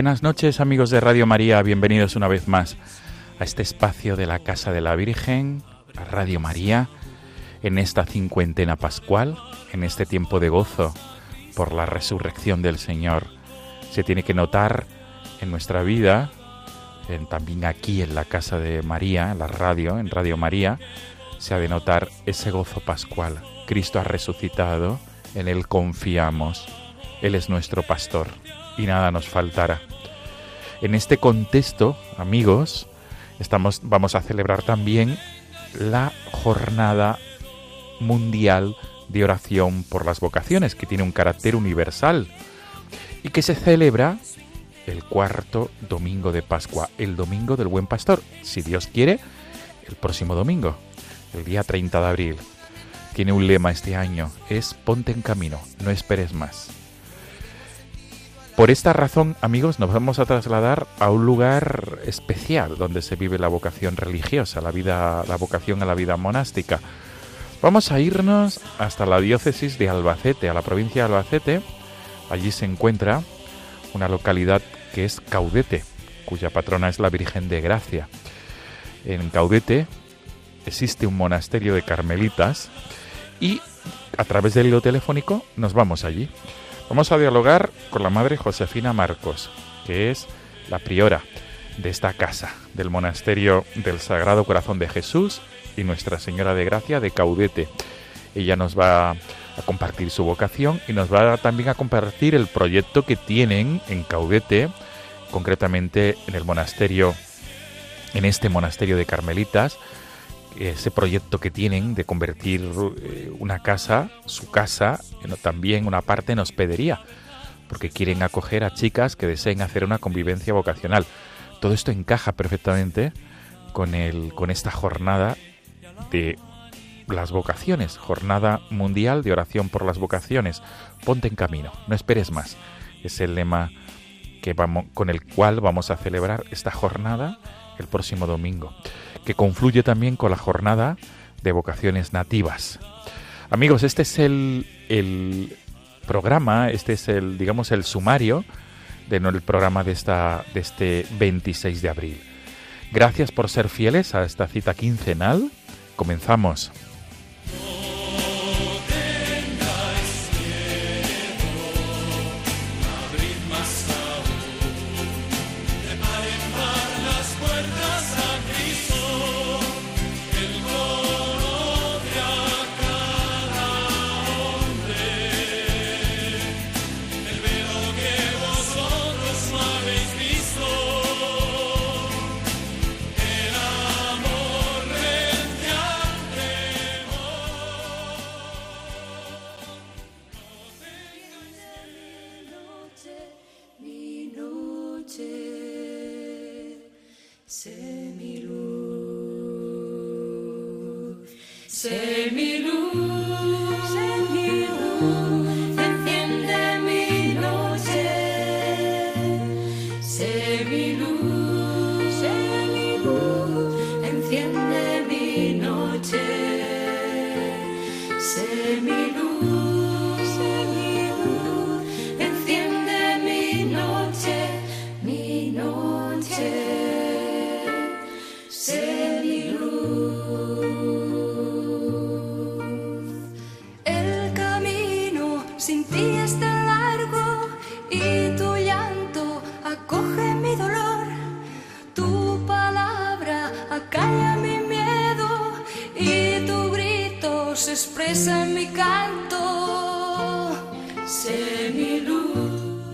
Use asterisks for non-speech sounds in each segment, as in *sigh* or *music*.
Buenas noches amigos de Radio María, bienvenidos una vez más a este espacio de la Casa de la Virgen, a Radio María, en esta cincuentena pascual, en este tiempo de gozo por la resurrección del Señor. Se tiene que notar en nuestra vida, en- también aquí en la Casa de María, en la radio, en Radio María, se ha de notar ese gozo pascual. Cristo ha resucitado, en Él confiamos, Él es nuestro pastor y nada nos faltará. En este contexto, amigos, estamos, vamos a celebrar también la jornada mundial de oración por las vocaciones, que tiene un carácter universal y que se celebra el cuarto domingo de Pascua, el domingo del Buen Pastor, si Dios quiere, el próximo domingo, el día 30 de abril. Tiene un lema este año, es ponte en camino, no esperes más. Por esta razón, amigos, nos vamos a trasladar a un lugar especial donde se vive la vocación religiosa, la vocación a la vida monástica. Vamos a irnos hasta la diócesis de Albacete, a la provincia de Albacete. Allí se encuentra una localidad que es Caudete, cuya patrona es la Virgen de Gracia. En Caudete existe un monasterio de carmelitas y a través del hilo telefónico nos vamos allí. Vamos a dialogar con la madre Josefina Marcos, que es la priora de esta casa, del monasterio del Sagrado Corazón de Jesús y Nuestra Señora de Gracia de Caudete. Ella nos va a compartir su vocación y nos va también a compartir el proyecto que tienen en Caudete, concretamente en el monasterio, en este monasterio de Carmelitas, ese proyecto que tienen de convertir eh, una casa, su casa, en- también una parte en hospedería, porque quieren acoger a chicas que deseen hacer una convivencia vocacional. Todo esto encaja perfectamente con, el, con esta jornada de las vocaciones, jornada mundial de oración por las vocaciones. Ponte en camino, no esperes más. Es el lema que vamos, con el cual vamos a celebrar esta jornada el próximo domingo, que confluye también con la jornada de vocaciones nativas. Amigos, este es el, el programa, este es el, digamos, el sumario de no- el programa de, esta, de este 26 de abril. Gracias por ser fieles a esta cita quincenal. Comenzamos.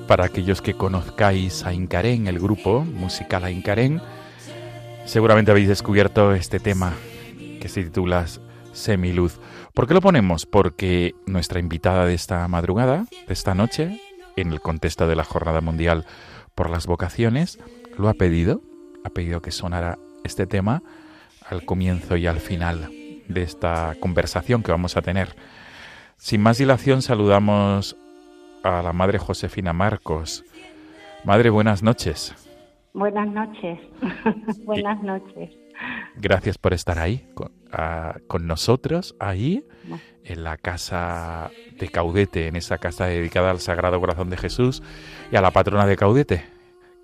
Para aquellos que conozcáis a Incarén, el grupo musical a Incarén, seguramente habéis descubierto este tema que se titula Semiluz. ¿Por qué lo ponemos? Porque nuestra invitada de esta madrugada, de esta noche, en el contexto de la Jornada Mundial por las Vocaciones, lo ha pedido, ha pedido que sonara este tema al comienzo y al final de esta conversación que vamos a tener. Sin más dilación saludamos a la Madre Josefina Marcos. Madre, buenas noches. Buenas noches. *laughs* buenas noches. Gracias por estar ahí con, a, con, nosotros, ahí, en la casa de Caudete, en esa casa dedicada al Sagrado Corazón de Jesús y a la patrona de Caudete,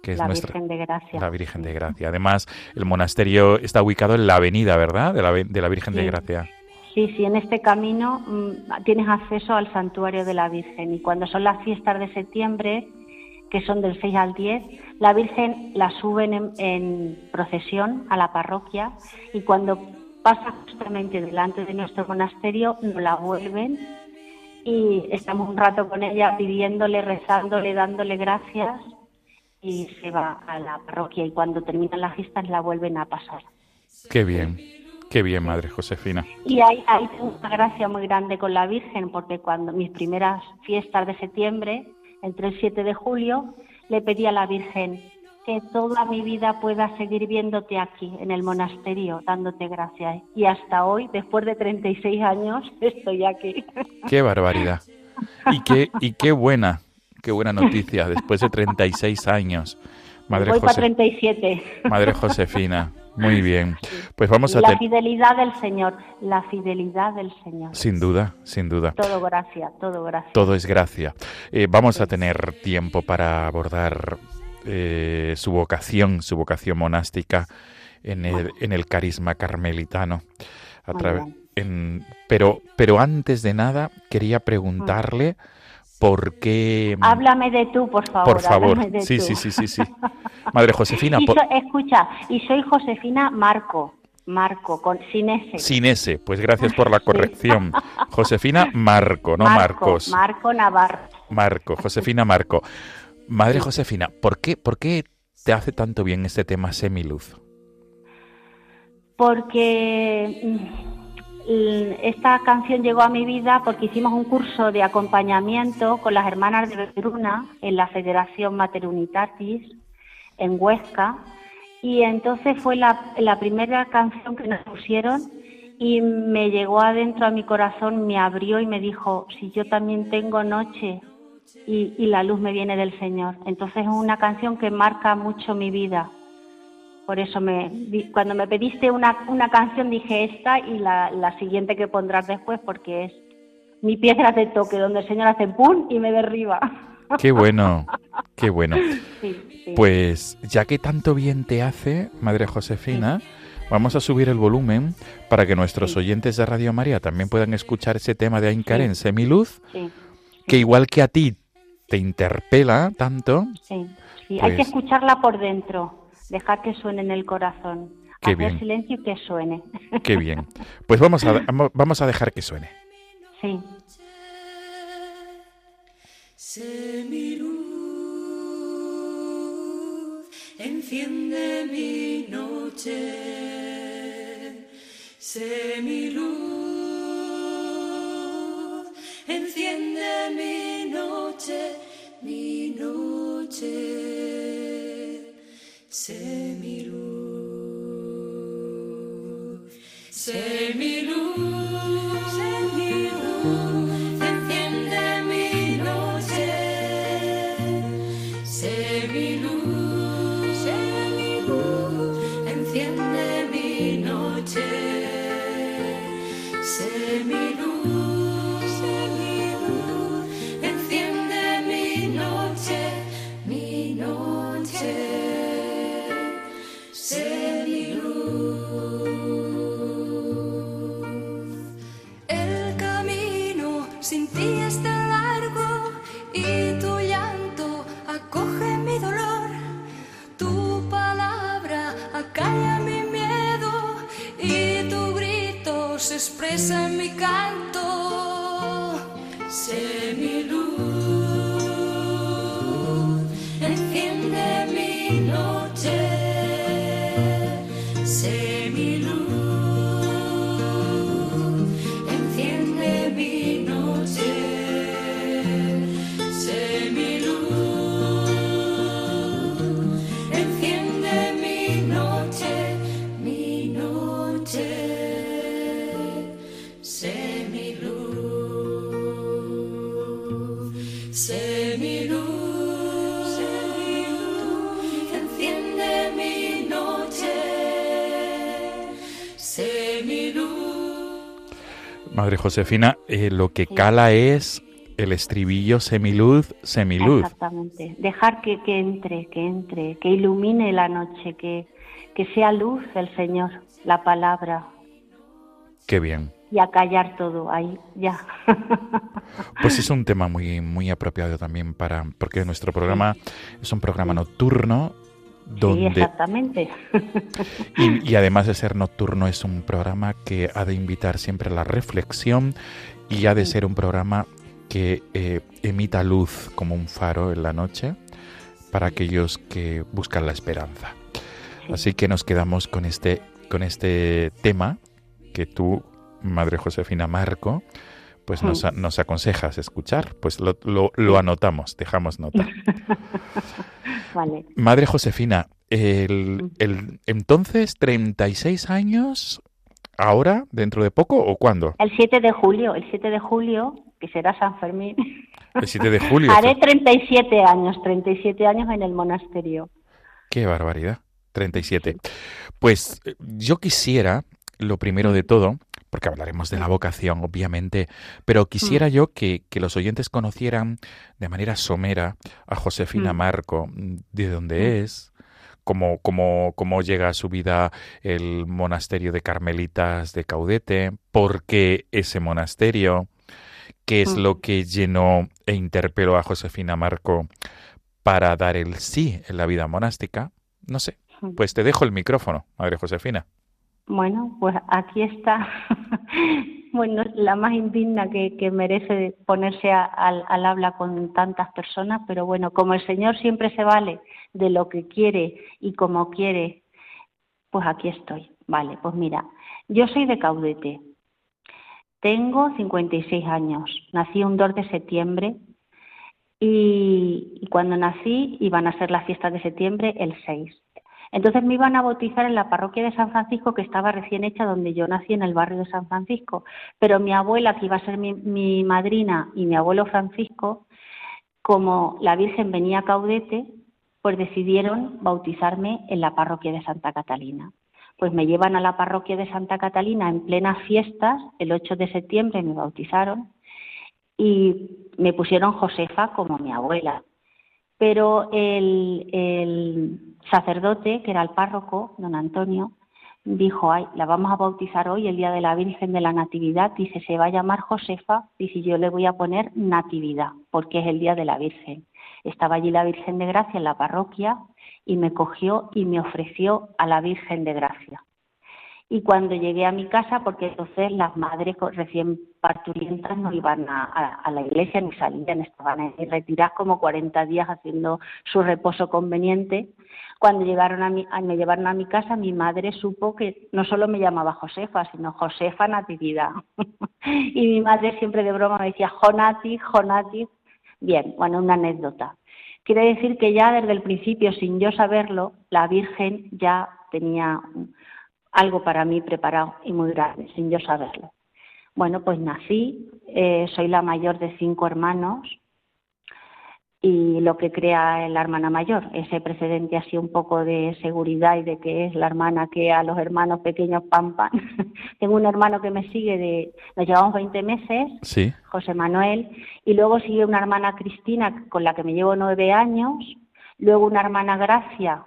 que es la nuestra Virgen de Gracia. la Virgen de Gracia. Además, el monasterio está ubicado en la avenida, ¿verdad? De la, de la Virgen Sí. de Gracia. Sí, sí, en este camino mm, tienes acceso al santuario de la Virgen. Y cuando son las fiestas de septiembre, que son del 6 al 10, la Virgen la suben en, procesión a la parroquia y cuando pasa justamente delante de nuestro monasterio nos la vuelven y estamos un rato con ella pidiéndole, rezándole, dándole gracias y se va a la parroquia. Y cuando terminan las fiestas la vuelven a pasar. Qué bien, qué bien, Madre Josefina. Y hay, hay una gracia muy grande con la Virgen, porque cuando mis primeras fiestas de septiembre, entre el 7 de julio, le pedí a la Virgen que toda mi vida pueda seguir viéndote aquí, en el monasterio, dándote gracias. Y hasta hoy, después de 36 años, *laughs* estoy aquí. Qué barbaridad. Y qué, y qué buena, qué buena noticia, después de 36 años. Madre, Voy para Jose- 37. Madre Josefina, muy bien. Pues vamos a la fidelidad del Señor, la fidelidad del Señor. Sin duda, sin duda. Todo gracia, todo gracia. Todo es gracia. Eh, vamos a tener tiempo para abordar eh, su vocación, su vocación monástica en el, en el carisma carmelitano. A en- pero, pero antes de nada, quería preguntarle por qué... Háblame de tú, por favor. por favor. de Sí, tú. sí, sí, sí, sí. Madre Josefina, Y por- so- escucha, y soy Josefina Marco, Marco, con, sin S. sin ese, pues gracias por la corrección. Josefina Marco, no Marco, Marcos. Marco Navarro. Marco, Josefina Marco. Madre Josefina, ¿por qué, ¿por qué te hace tanto bien este tema semiluz? Porque mm, esta canción llegó a mi vida porque hicimos un curso de acompañamiento con las hermanas de Veruna en la Federación Mater Unitatis en Huesca y entonces fue la, la primera canción que nos pusieron y me llegó adentro a mi corazón, me abrió y me dijo, si yo también tengo noche y, y la luz me viene del Señor. Entonces es una canción que marca mucho mi vida. Por eso me, cuando me pediste una, una canción dije esta y la, la siguiente que pondrás después porque es mi piedra de toque, donde el Señor hace pum y me derriba. *laughs* Qué bueno, qué bueno. Sí, sí. Pues ya que tanto bien te hace, Madre Josefina, vamos a subir el volumen para que nuestros oyentes de Radio María también puedan escuchar ese tema de Aincarén, Semiluz, sí, que igual que a ti te interpela tanto, sí, sí. Hay que Pues- escucharla por dentro, dejar que suene en el corazón. Qué Hacer bien. silencio y que suene. *laughs* qué bien. Pues vamos a, vamos a dejar que suene. sí. Sé mi luz, enciende mi noche. Sé mi luz, enciende mi noche, mi noche. Sé mi mi Sé Josefina, eh, lo que cala es el estribillo semiluz, semiluz. Exactamente. Dejar que, que entre, que entre, que ilumine la noche, que, que sea luz el Señor, la palabra, Qué bien. y a callar todo ahí, ya. *laughs* Pues es un tema muy, muy apropiado también para, porque nuestro programa es un programa nocturno Sí, donde exactamente. *laughs* y, y además de ser nocturno es un programa que ha de invitar siempre a la reflexión y ha de ser un programa que eh, emita luz como un faro en la noche para aquellos que buscan la esperanza. Así que nos quedamos con este, con este tema que tú, Madre Josefina Marco, pues nos, nos aconsejas escuchar. Pues lo, lo- lo anotamos, dejamos nota. *laughs* Vale. Madre Josefina, el, el- entonces 36 años, ahora, dentro de poco o cuándo? El 7 de julio, el 7 de julio, que será San Fermín, El 7 de julio. *laughs* haré 37 años, 37 años en el monasterio. Qué barbaridad. 37. Pues eh, yo quisiera, lo primero de todo, porque hablaremos de la vocación, obviamente, pero quisiera yo que, que los oyentes conocieran de manera somera a Josefina Mm. Marco, mm, de dónde es, cómo, cómo, cómo llega a su vida el monasterio de Carmelitas de Caudete, por qué ese monasterio, qué es Mm. lo que llenó e interpeló a Josefina Marco para dar el sí en la vida monástica. No sé, Mm. pues te dejo el micrófono, Madre Josefina. Bueno, pues aquí está, *laughs* bueno, la más indigna que, merece ponerse al habla con tantas personas, pero bueno, como el Señor siempre se vale de lo que quiere y como quiere, pues aquí estoy. Vale, pues mira, yo soy de Caudete, tengo 56 años, nací un 2 de septiembre y, y cuando nací iban a ser las fiestas de septiembre el 6. Entonces me iban a bautizar en la parroquia de San Francisco, que estaba recién hecha donde yo nací, en el barrio de San Francisco. Pero mi abuela, que iba a ser mi, madrina, y mi abuelo Francisco, como la Virgen venía a Caudete, pues decidieron bautizarme en la parroquia de Santa Catalina. Pues me llevan a la parroquia de Santa Catalina en plenas fiestas, el 8 de septiembre me bautizaron y me pusieron Josefa como mi abuela. Pero el, el sacerdote, que era el párroco, don Antonio, dijo, ay, la vamos a bautizar hoy, el día de la Virgen de la Natividad, dice, se va a llamar Josefa, dice, yo le voy a poner Natividad, porque es el día de la Virgen. Estaba allí la Virgen de Gracia en la parroquia y me cogió y me ofreció a la Virgen de Gracia. Y cuando llegué a mi casa, porque entonces las madres recién parturientas no iban a, la iglesia ni salían, estaban ahí retiradas como 40 días haciendo su reposo conveniente. Cuando llegaron a mi, me llevaron a mi casa, mi madre supo que no solo me llamaba Josefa, sino Josefa Natividad. *laughs* y mi madre siempre de broma me decía Jonati, Jonati. Bien, bueno, una anécdota. Quiere decir que ya desde el principio, sin yo saberlo, la Virgen ya tenía algo para mí preparado y muy grande, sin yo saberlo. Bueno, pues nací, eh, soy la mayor de cinco hermanos y lo que crea la hermana mayor, ese precedente así un poco de seguridad y de que es la hermana que a los hermanos pequeños pampan. *laughs* Tengo un hermano que me sigue de, nos llevamos 20 meses, Sí, José Manuel, y luego sigue una hermana Cristina con la que me llevo nueve años, luego una hermana Gracia,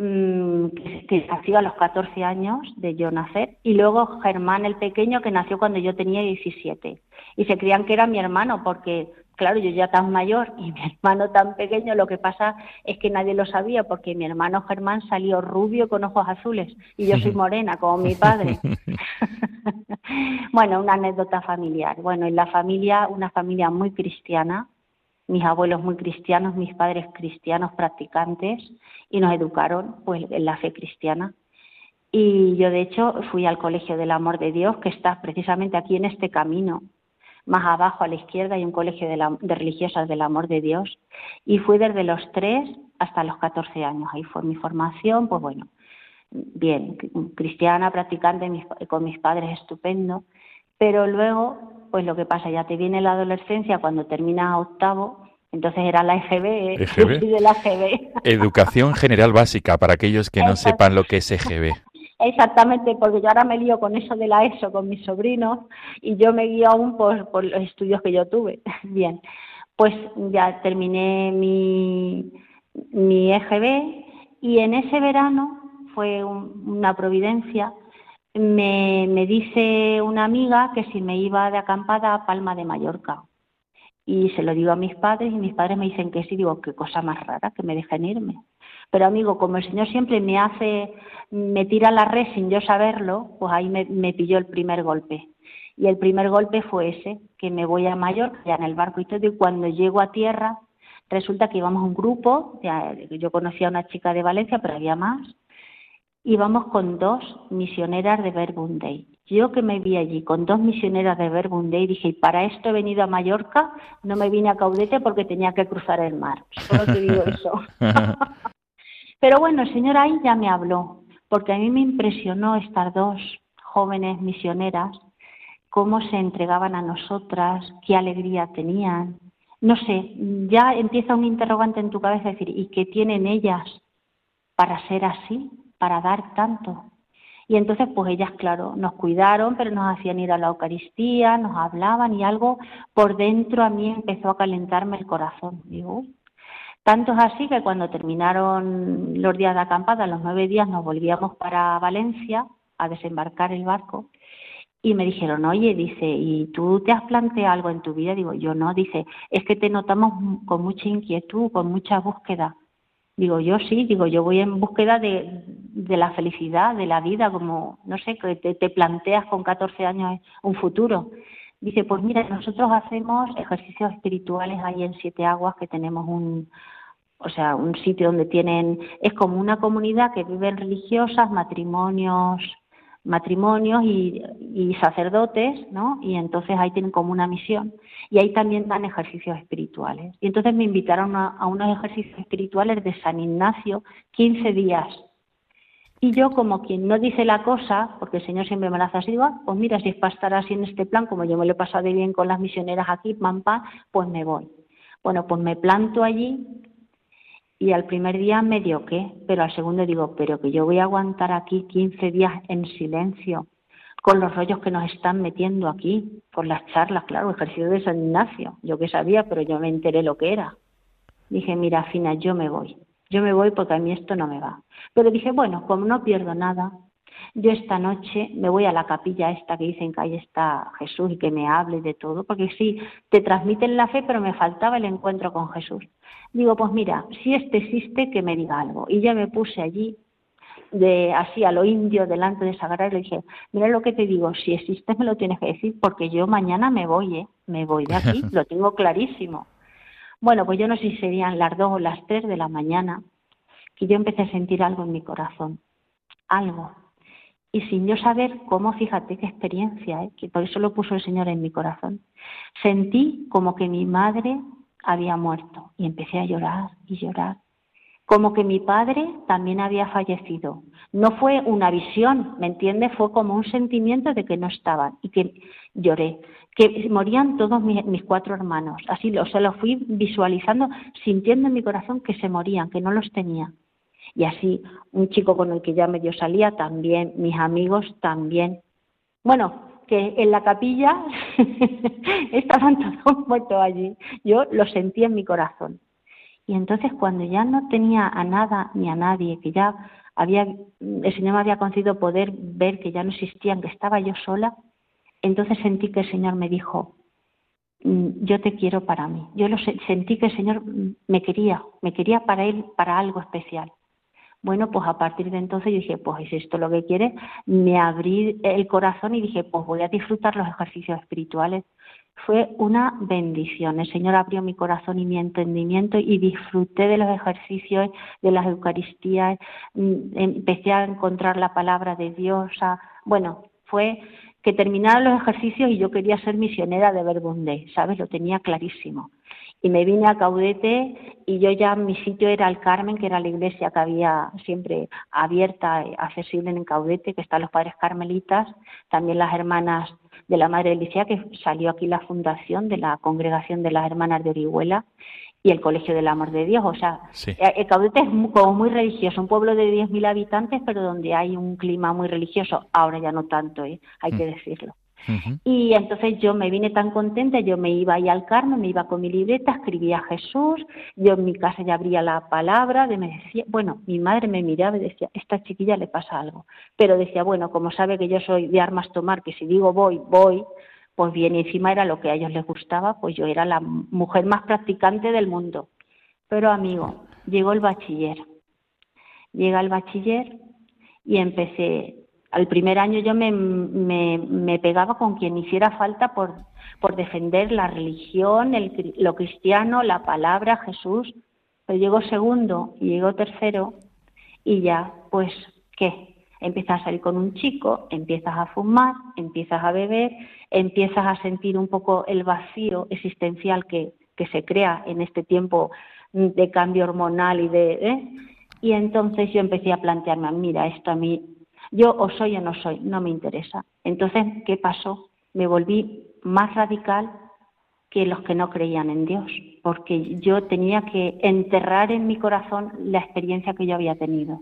que, que nació a los 14 años de yo nacer, y luego Germán el pequeño, que nació cuando yo tenía 17. Y se creían que era mi hermano, porque, claro, yo ya tan mayor y mi *laughs* hermano tan pequeño, lo que pasa es que nadie lo sabía, porque mi hermano Germán salió rubio con ojos azules, y yo soy *laughs* morena, como mi padre. *laughs* bueno, una anécdota familiar. Bueno, en la familia, una familia muy cristiana, mis abuelos muy cristianos, mis padres cristianos practicantes y nos educaron pues en la fe cristiana. Y yo de hecho fui al Colegio del Amor de Dios que está precisamente aquí en este camino. Más abajo a la izquierda hay un colegio de, la, religiosas del Amor de Dios y fui desde los 3 hasta los 14 años. Ahí fue mi formación, pues bueno, bien, cristiana, practicante con mis padres, estupendo. Pero luego, pues lo que pasa, ya te viene la adolescencia cuando terminas octavo, entonces era la EGB, EGB. de la EGB. Educación general básica para aquellos que no sepan lo que es EGB. Exactamente, porque yo ahora me lío con eso de la ESO con mis sobrinos y yo me guío aún por, por los estudios que yo tuve. *laughs* Bien, pues ya terminé mi, mi EGB y en ese verano fue un- una providencia. Me, me dice una amiga que si me iba de acampada a Palma de Mallorca. Y se lo digo a mis padres y mis padres me dicen que sí. Digo, qué cosa más rara que me dejen irme. Pero amigo, como el Señor siempre me hace, me tira la red sin yo saberlo, pues ahí me, me pilló el primer golpe. Y el primer golpe fue ese, que me voy a Mallorca, ya en el barco y todo, y cuando llego a tierra, resulta que íbamos un grupo, ya, yo conocía a una chica de Valencia, pero había más, íbamos con dos misioneras de Verbum Day. Yo que me vi allí con dos misioneras de Verbum Day, dije, y para esto he venido a Mallorca, no me vine a Caudete porque tenía que cruzar el mar. Solo te digo eso. *laughs* Pero bueno, el Señor ahí ya me habló, porque a mí me impresionó estas dos jóvenes misioneras, cómo se entregaban a nosotras, qué alegría tenían. No sé, ya empieza un interrogante en tu cabeza, decir, ¿y qué tienen ellas para ser así, para dar tanto? Y entonces, pues ellas, claro, nos cuidaron, pero nos hacían ir a la Eucaristía, nos hablaban y algo por dentro a mí empezó a calentarme el corazón. Digo. Tanto es así que cuando terminaron los días de acampada, los nueve días, nos volvíamos para Valencia a desembarcar el barco y me dijeron, oye, dice, ¿y tú te has planteado algo en tu vida? Digo, yo no, dice, es que te notamos con mucha inquietud, con mucha búsqueda. Digo, yo sí, digo, yo voy en búsqueda de, de la felicidad, de la vida, como, no sé, que te, te planteas con 14 años un futuro. Dice, pues mira, nosotros hacemos ejercicios espirituales ahí en Siete Aguas, que tenemos un, o sea, un sitio donde tienen, es como una comunidad que viven religiosas, matrimonios, matrimonios y, sacerdotes, ¿no? Y entonces ahí tienen como una misión. Y ahí también dan ejercicios espirituales. Y entonces me invitaron a, unos ejercicios espirituales de San Ignacio, 15 días. Y yo, como quien no dice la cosa, porque el Señor siempre me la hace así, digo, ah, pues mira, si es para estar así en este plan, como yo me lo he pasado bien con las misioneras aquí, pam, pam, pues me voy. Bueno, pues me planto allí y al primer día medio qué, pero al segundo digo, pero que yo voy a aguantar aquí 15 días en silencio con los rollos que nos están metiendo aquí, con las charlas, claro, ejercicio de San Ignacio, yo que sabía, pero yo me enteré lo que era. Dije, mira, Fina, yo me voy, yo me voy porque a mí esto no me va. Pero dije, bueno, como no pierdo nada, yo esta noche me voy a la capilla esta que dicen que ahí está Jesús y que me hable de todo, porque sí, te transmiten la fe, pero me faltaba el encuentro con Jesús. Digo, pues mira, si este existe, que me diga algo. Y ya me puse allí, de así a lo indio, delante de Sagrada, y le dije, mira lo que te digo, si existe me lo tienes que decir, porque yo mañana me voy, ¿eh? me voy de aquí, *laughs* lo tengo clarísimo. Bueno, pues yo no sé si serían las dos o las tres de la mañana, que yo empecé a sentir algo en mi corazón, algo. Y sin yo saber cómo, fíjate qué experiencia, ¿eh? que por eso lo puso el Señor en mi corazón. Sentí como que mi madre había muerto y empecé a llorar y llorar. Como que mi padre también había fallecido. No fue una visión, ¿me entiendes? Fue como un sentimiento de que no estaban y que lloré. Que morían todos mis, mis cuatro hermanos. Así, o sea, lo fui visualizando, sintiendo en mi corazón que se morían, que no los tenía. Y así, un chico con el que ya medio salía también, mis amigos también. Bueno, que en la capilla *laughs* estaban todos muertos allí. Yo lo sentí en mi corazón. Y entonces cuando ya no tenía a nada ni a nadie, que ya había, el Señor me había concedido poder ver que ya no existían, que estaba yo sola, entonces sentí que el Señor me dijo, mm, yo te quiero para mí. Yo lo sentí que el Señor me quería, me quería para Él, para algo especial. Bueno, pues a partir de entonces yo dije, pues es esto lo que quiere. Me abrí el corazón y dije, pues voy a disfrutar los ejercicios espirituales. Fue una bendición. El Señor abrió mi corazón y mi entendimiento y disfruté de los ejercicios, de las Eucaristías. Mm, empecé a encontrar la palabra de Dios. Bueno, fue que terminaron los ejercicios y yo quería ser misionera de Verbundé, ¿sabes? Lo tenía clarísimo y me vine a Caudete y yo ya mi sitio era el Carmen, que era la iglesia que había siempre abierta, accesible en Caudete, que están los padres carmelitas, también las hermanas de la Madre Alicia, que salió aquí la fundación de la congregación de las hermanas de Orihuela y el Colegio del Amor de Dios. O sea, eh, eh, Caudete es como muy religioso, un pueblo de 10.000 habitantes, pero donde hay un clima muy religioso. Ahora ya no tanto, ¿eh? hay que Y entonces yo me vine tan contenta, yo me iba ahí al Carmen, me iba con mi libreta, escribía a Jesús, yo en mi casa ya abría la palabra, me decía, bueno, mi madre me miraba y decía, esta chiquilla le pasa algo. Pero decía, bueno, como sabe que yo soy de armas tomar, que si digo voy, voy, pues bien, encima era lo que a ellos les gustaba, pues yo era la mujer más practicante del mundo. Pero amigo, llegó el bachiller. Llega el bachiller y empecé al primer año yo me, me, pegaba con quien hiciera falta por, por defender la religión, el, lo cristiano, la palabra, Jesús. Pero llegó segundo y llegó tercero y ya, pues, ¿qué? Empiezas a salir con un chico, empiezas a fumar, empiezas a beber, empiezas a sentir un poco el vacío existencial que, que se crea en este tiempo de cambio hormonal y de... ¿eh? Y entonces yo empecé a plantearme, mira, esto a mí yo o soy o no soy, no me interesa. Entonces, ¿qué pasó? Me volví más radical que los que no creían en Dios, porque yo tenía que enterrar en mi corazón la experiencia que yo había tenido.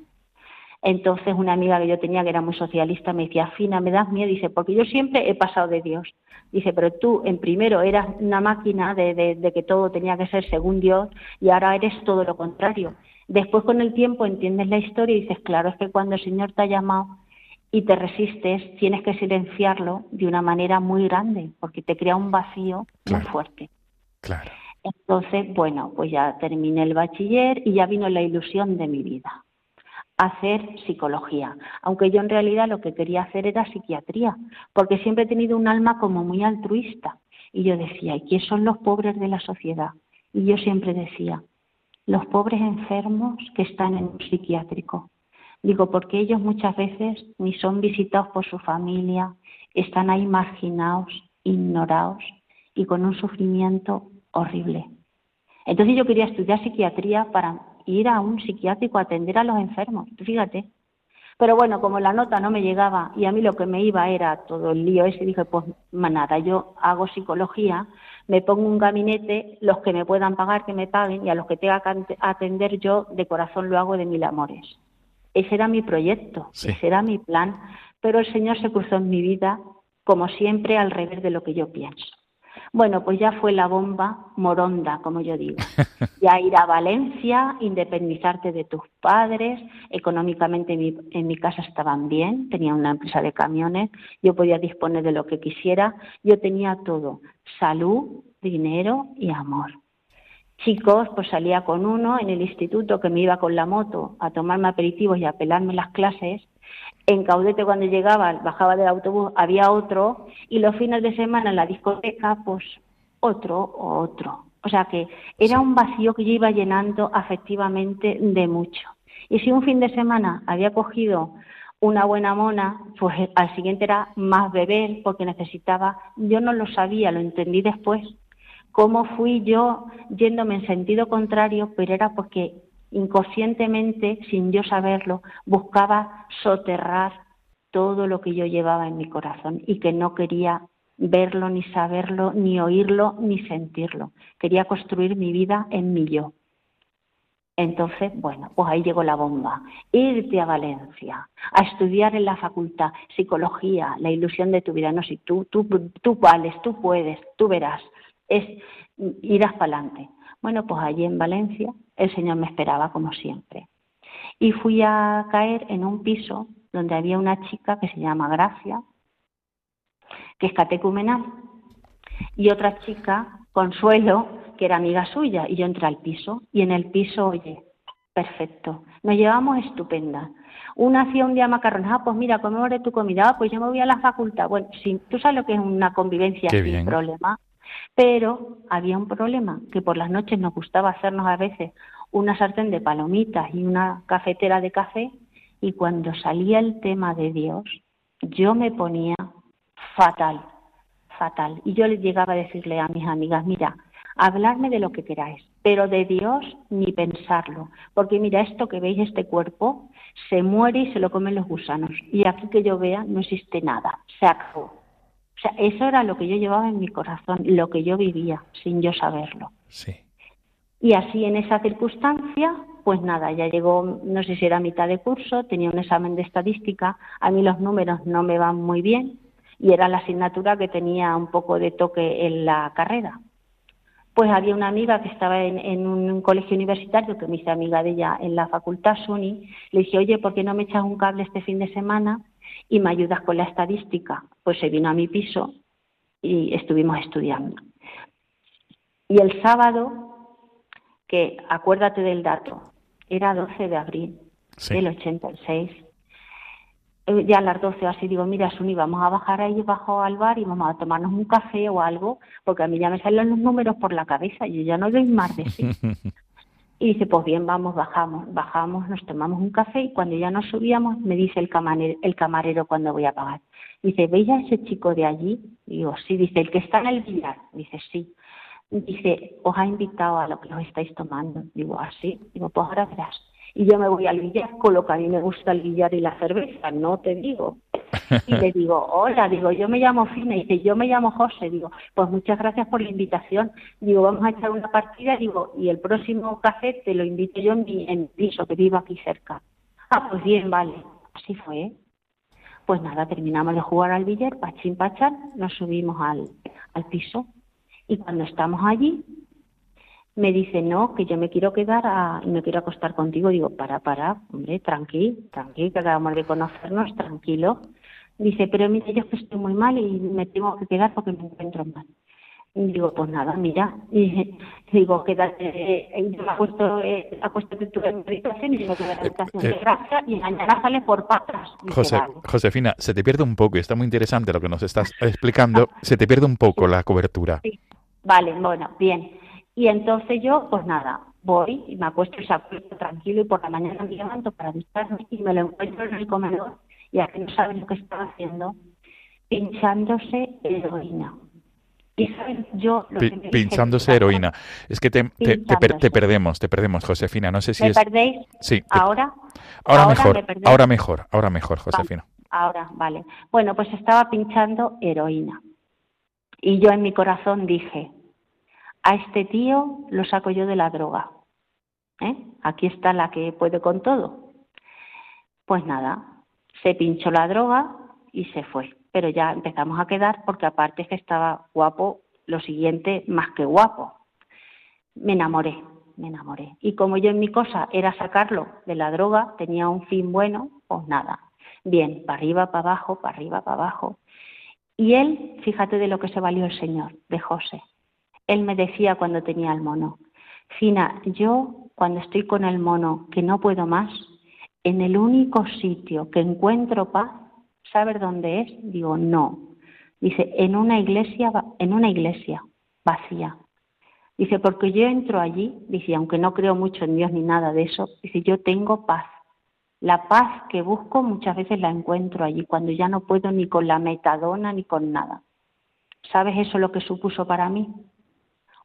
Entonces una amiga que yo tenía que era muy socialista me decía, Fina, me das miedo, dice, porque yo siempre he pasado de Dios. Dice, pero tú en primero eras una máquina de, de que todo tenía que ser según Dios y ahora eres todo lo contrario. Después con el tiempo entiendes la historia y dices, claro, es que cuando el Señor te ha llamado y te resistes, tienes que silenciarlo de una manera muy grande, porque te crea un vacío muy fuerte. Claro. Entonces, bueno, pues ya terminé el bachiller y ya vino la ilusión de mi vida, hacer psicología, aunque yo en realidad lo que quería hacer era psiquiatría, porque siempre he tenido un alma como muy altruista. Y yo decía, ¿y quiénes son los pobres de la sociedad? Y yo siempre decía, los pobres enfermos que están en un psiquiátrico. Digo, porque ellos muchas veces ni son visitados por su familia, están ahí marginados, ignorados y con un sufrimiento horrible. Entonces yo quería estudiar psiquiatría para ir a un psiquiátrico a atender a los enfermos, fíjate. Pero bueno, como la nota no me llegaba y a mí lo que me iba era todo el lío ese, dije, pues nada, yo hago psicología, me pongo un gabinete, los que me puedan pagar, que me paguen, y a los que tenga que atender yo, de corazón lo hago de mil amores. Ese era mi proyecto, ese era mi plan, pero el Señor se cruzó en mi vida, como siempre, al revés de lo que yo pienso. Bueno, pues ya fue la bomba moronda, como yo digo. *laughs* Ya ir a Valencia, independizarte de tus padres, económicamente en mi, en mi, casa estaban bien, tenía una empresa de camiones, yo podía disponer de lo que quisiera, yo tenía todo, salud, dinero y amor. Chicos, pues salía con uno en el instituto que me iba con la moto a tomarme aperitivos y a pelarme las clases en Caudete cuando llegaba, bajaba del autobús, había otro, y los fines de semana en la discoteca, pues otro o otro. O sea que era un vacío que yo iba llenando afectivamente de mucho. Y si un fin de semana había cogido una buena mona, pues al siguiente era más beber porque necesitaba, yo no lo sabía, lo entendí después, cómo fui yo yéndome en sentido contrario, pero era porque inconscientemente, sin yo saberlo, buscaba soterrar todo lo que yo llevaba en mi corazón y que no quería verlo, ni saberlo, ni oírlo, ni sentirlo. Quería construir mi vida en mi yo. Entonces, bueno, pues ahí llegó la bomba. Irte a Valencia, a estudiar en la facultad psicología, la ilusión de tu vida. No, si tú, tú, tú vales, tú puedes, tú verás. Es irás para adelante. Bueno, pues allí en Valencia el Señor me esperaba como siempre. Y fui a caer en un piso donde había una chica que se llama Gracia, que es catecumenal, y otra chica, Consuelo, que era amiga suya, y yo entré al piso, y en el piso, oye, perfecto, nos llevamos estupenda. Una hacía un día macarrones, ah, pues mira, comemos de tu comida, ah, pues yo me voy a la facultad. Bueno, sí, tú sabes lo que es una convivencia Qué sin bien. problema, pero había un problema, que por las noches nos gustaba hacernos a veces una sartén de palomitas y una cafetera de café, y cuando salía el tema de Dios, yo me ponía fatal, fatal. Y yo les llegaba a decirle a mis amigas, mira, hablarme de lo que queráis, pero de Dios ni pensarlo, porque mira, esto que veis, este cuerpo, se muere y se lo comen los gusanos, y aquí que yo vea no existe nada, se acabó. O sea, eso era lo que yo llevaba en mi corazón, lo que yo vivía, sin yo saberlo. Sí. Y así en esa circunstancia, pues nada, ya llegó, no sé si era mitad de curso, tenía un examen de estadística, a mí los números no me van muy bien y era la asignatura que tenía un poco de toque en la carrera. Pues había una amiga que estaba en, en un colegio universitario, que me hice amiga de ella en la facultad SUNY, le dije, oye, ¿por qué no me echas un cable este fin de semana y me ayudas con la estadística? Pues se vino a mi piso y estuvimos estudiando. Y el sábado, que acuérdate del dato, era 12 de abril Sí. del 86. Eh, Ya a las 12 o así digo, mira, Suni, vamos a bajar ahí bajo al bar y vamos a tomarnos un café o algo, porque a mí ya me salen los números por la cabeza y yo ya no doy más de sí. *laughs* Y dice, pues bien, vamos, bajamos, bajamos, nos tomamos un café y cuando ya nos subíamos me dice el camarero, el camarero cuando voy a pagar. Dice, ¿veis a ese chico de allí? Digo, sí, dice, el que está en el billar. Dice, sí. Dice, os ha invitado a lo que os estáis tomando. Digo, así. Digo, pues ahora verás. Y yo me voy al billar, con lo que a mí me gusta el billar y la cerveza, no te digo. Y le digo, hola, digo, yo me llamo Fina, y dice, yo me llamo José, digo, pues muchas gracias por la invitación, digo, vamos a echar una partida, digo, y el próximo café te lo invito yo en mi, en mi piso, que vivo aquí cerca. Ah, pues bien, vale, así fue. Pues nada, terminamos de jugar al billar, pachín pachán, nos subimos al, al piso, y cuando estamos allí, me dice, no, que yo me quiero quedar a, me quiero acostar contigo. Digo, para, para, hombre, tranquilo, tranquilo, que acabamos de conocernos, tranquilo. Dice, pero mira, yo es que estoy muy mal y me tengo que quedar porque me encuentro mal. Y digo, pues nada, mira. Y *laughs* digo, quédate, eh, yo me acuesto, eh, acuéstate tú en habitación y yo me quedo en la habitación eh, de gracia y mañana sale por patas. José. Josefina, se te pierde un poco, y está muy interesante lo que nos estás explicando, *laughs* se te pierde un poco la cobertura. Sí. Vale, bueno, bien. Y entonces yo, pues nada, voy y me acuesto y se acuesto tranquilo y por la mañana me levanto para ducharme y me lo encuentro en el comedor y aquí no saben lo que estaba haciendo, pinchándose heroína. Y saben yo lo que pinchándose heroína. Es que te, te- te per- te Pinchándose. perdemos, te perdemos, Josefina. No sé si ¿Me es... perdéis Sí, ahora? ahora, ahora mejor, me ahora mejor, ahora mejor, Josefina. Ahora, vale. Bueno, pues estaba pinchando heroína. Y yo en mi corazón dije, a este tío lo saco yo de la droga. ¿Eh? Aquí está la que puede con todo. Pues nada, se pinchó la droga y se fue. Pero ya empezamos a quedar porque aparte es que estaba guapo, lo siguiente, más que guapo. Me enamoré, me enamoré. Y como yo en mi cosa era sacarlo de la droga, tenía un fin bueno, pues nada. Bien, para arriba, para abajo, para arriba, para abajo. Y él, fíjate de lo que se valió el Señor, de José. Él me decía cuando tenía el mono, Fina, yo cuando estoy con el mono, que no puedo más, en el único sitio que encuentro paz, ¿sabes dónde es? Digo, no. Dice, en una iglesia, en una iglesia vacía. Dice, porque yo entro allí, dice, aunque no creo mucho en Dios ni nada de eso, dice, yo tengo paz. La paz que busco muchas veces la encuentro allí, cuando ya no puedo ni con la metadona ni con nada. ¿Sabes eso lo que supuso para mí?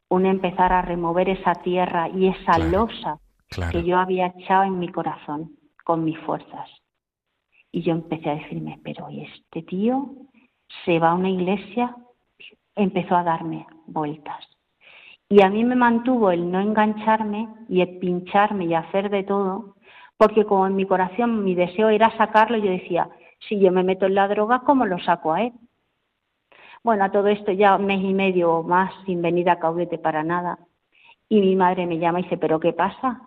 Un empezar a remover esa tierra y esa Claro, losa Claro. que yo había echado en mi corazón con mis fuerzas. Y yo empecé a decirme, pero ¿y este tío se va a una iglesia? Empezó a darme vueltas. Y a mí me mantuvo el no engancharme y el pincharme y hacer de todo, porque como en mi corazón mi deseo era sacarlo, yo decía, si yo me meto en la droga, ¿cómo lo saco a él? Bueno, a todo esto ya mes y medio o más sin venir a Caudete para nada. Y mi madre me llama y dice, ¿pero qué pasa?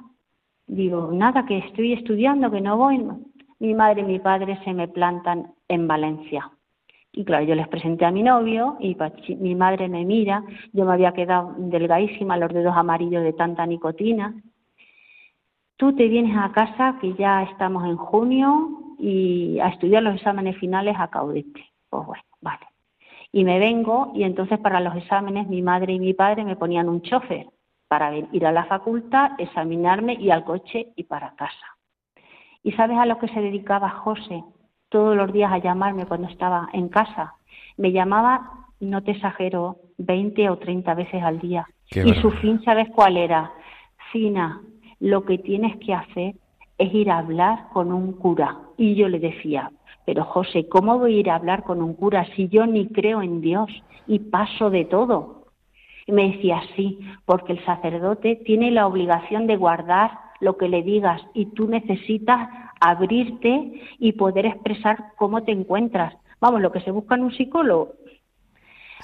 Digo, nada, que estoy estudiando, que no voy. Mi madre y mi padre se me plantan en Valencia. Y claro, yo les presenté a mi novio y mi madre me mira, yo me había quedado delgadísima, los dedos amarillos de tanta nicotina. Tú te vienes a casa, que ya estamos en junio, y a estudiar los exámenes finales a Caudete. Pues bueno, vale. Y me vengo y entonces para los exámenes mi madre y mi padre me ponían un chofer para ir a la facultad, examinarme y al coche y para casa. ¿Y sabes a lo que se dedicaba José? Todos los días a llamarme cuando estaba en casa. Me llamaba, no te exagero, 20 o 30 veces al día. y su fin, ¿sabes cuál era? Fina, lo que tienes que hacer es ir a hablar con un cura. Y yo le decía, pero José, ¿cómo voy a ir a hablar con un cura si yo ni creo en Dios y paso de todo? Y me decía, sí, porque el sacerdote tiene la obligación de guardar lo que le digas y tú necesitas abrirte y poder expresar cómo te encuentras. Vamos, lo que se busca en un psicólogo.